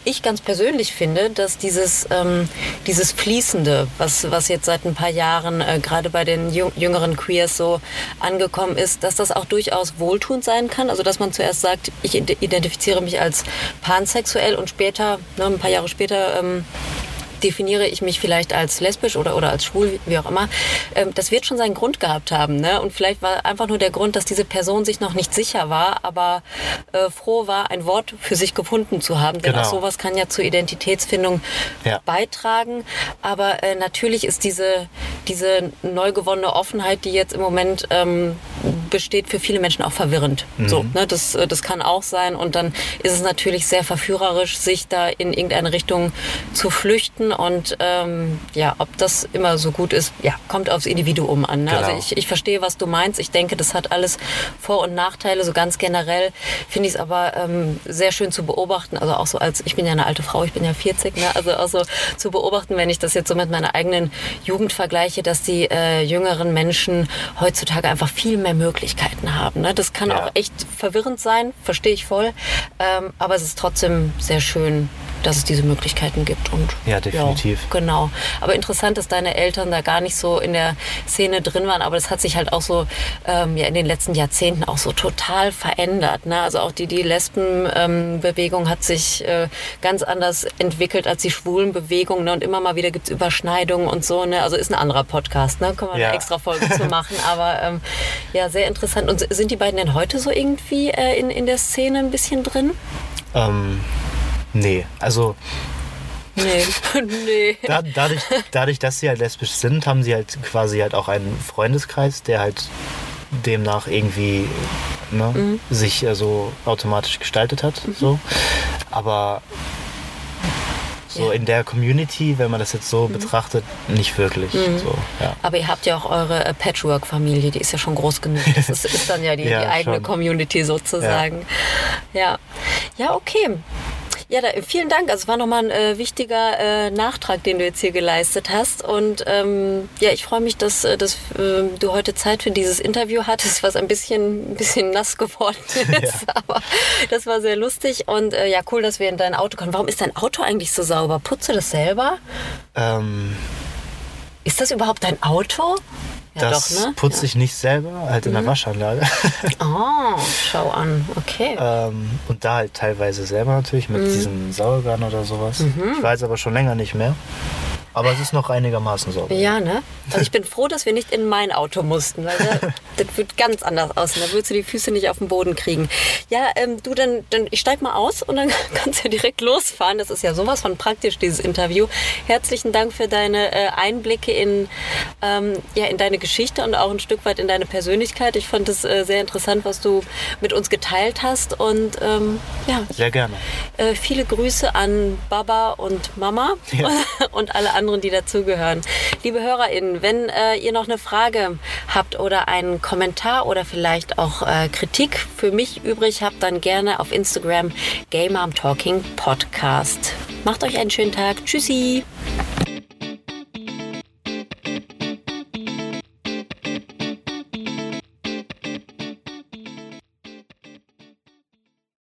[SPEAKER 4] ich ganz persönlich finde, dass dieses, ähm, dieses Fließende, was, was jetzt seit ein paar Jahren äh, gerade bei den jüngeren Queers so angekommen ist, dass das auch durchaus wohltun wohlwollend sein kann. Also dass man zuerst sagt, ich identifiziere mich als pansexuell und später, ne, ein paar Jahre später, ähm, definiere ich mich vielleicht als lesbisch oder, oder als schwul, wie auch immer, ähm, das wird schon seinen Grund gehabt haben. Ne? Und vielleicht war einfach nur der Grund, dass diese Person sich noch nicht sicher war, aber äh, froh war, ein Wort für sich gefunden zu haben. Denn genau. auch sowas kann ja zur Identitätsfindung ja. beitragen. Aber äh, natürlich ist diese, diese neu gewonnene Offenheit, die jetzt im Moment ähm, besteht, für viele Menschen auch verwirrend. Mhm. So, ne? das, äh, das kann auch sein. Und dann ist es natürlich sehr verführerisch, sich da in irgendeine Richtung zu flüchten und ähm, ja, ob das immer so gut ist, ja, kommt aufs Individuum an. Ne? Also genau. Also ich, ich verstehe, was du meinst. Ich denke, das hat alles Vor- und Nachteile. So ganz generell finde ich es aber ähm, sehr schön zu beobachten. Also auch so als, ich bin ja eine alte Frau, ich bin ja 40, ne? also auch so zu beobachten, wenn ich das jetzt so mit meiner eigenen Jugend vergleiche, dass die äh, jüngeren Menschen heutzutage einfach viel mehr Möglichkeiten haben. Ne? Das kann ja. auch echt verwirrend sein, verstehe ich voll. Ähm, aber es ist trotzdem sehr schön, dass es diese Möglichkeiten gibt. Und,
[SPEAKER 1] ja, definitiv.
[SPEAKER 4] Ja, genau. Aber interessant, dass deine Eltern da gar nicht so in der Szene drin waren. Aber das hat sich halt auch so ähm, ja, in den letzten Jahrzehnten auch so total verändert. Ne? Also auch die, die Lesbenbewegung ähm, hat sich äh, ganz anders entwickelt als die Schwulenbewegung. Ne? Und immer mal wieder gibt es Überschneidungen und so. Ne? Also ist ein anderer Podcast. Ne? Können wir ja. eine extra Folge zu machen. Aber ähm, ja, sehr interessant. Und sind die beiden denn heute so irgendwie äh, in, in der Szene ein bisschen drin?
[SPEAKER 1] Ähm, Nee, also.
[SPEAKER 4] Nee, nee.
[SPEAKER 1] Da, dadurch, dadurch, dass sie halt lesbisch sind, haben sie halt quasi halt auch einen Freundeskreis, der halt demnach irgendwie ne, mhm. sich äh, so automatisch gestaltet hat. Mhm. So. Aber So ja. in der Community, wenn man das jetzt so mhm. betrachtet, nicht wirklich. Mhm. So,
[SPEAKER 4] ja. Aber ihr habt ja auch eure äh, Patchwork-Familie, die ist ja schon groß genug. Das ist, ist dann ja die, ja, die eigene schon. Community sozusagen. Ja. ja, okay. Ja, da, vielen Dank. Also es war nochmal ein äh, wichtiger äh, Nachtrag, den du jetzt hier geleistet hast. Und ähm, ja, ich freue mich, dass, äh, dass äh, du heute Zeit für dieses Interview hattest, was ein bisschen, ein bisschen nass geworden ist. Ja. Aber das war sehr lustig. Und äh, ja, cool, dass wir in dein Auto kommen. Warum ist dein Auto eigentlich so sauber? Putzt du das selber? Ähm. Ist das überhaupt dein Auto?
[SPEAKER 1] Ja, das doch, ne? putze ich nicht selber, halt in der mhm. Waschanlage.
[SPEAKER 4] Oh, schau an, okay.
[SPEAKER 1] Ähm, und da halt teilweise selber natürlich mit mhm. diesem Sauergarn oder sowas. Mhm. Ich weiß aber schon länger nicht mehr. Aber es ist noch einigermaßen sauber.
[SPEAKER 4] Ja, ne? Also ich bin froh, dass wir nicht in mein Auto mussten, weil das, das wird ganz anders aussehen. Da würdest du die Füße nicht auf den Boden kriegen. Ja, ähm, du, dann, dann ich steig mal aus und dann kannst du ja direkt losfahren. Das ist ja sowas von praktisch, dieses Interview. Herzlichen Dank für deine äh, Einblicke in, ähm, ja, in deine Geschichte und auch ein Stück weit in deine Persönlichkeit. Ich fand es äh, sehr interessant, was du mit uns geteilt hast. Und ähm, ja.
[SPEAKER 1] Sehr gerne.
[SPEAKER 4] Äh, viele Grüße an Baba und Mama ja. und alle anderen anderen, die dazugehören. Liebe HörerInnen, wenn äh, ihr noch eine Frage habt oder einen Kommentar oder vielleicht auch äh, Kritik für mich übrig habt, dann gerne auf Instagram Game Talking Podcast. Macht euch einen schönen Tag. Tschüssi.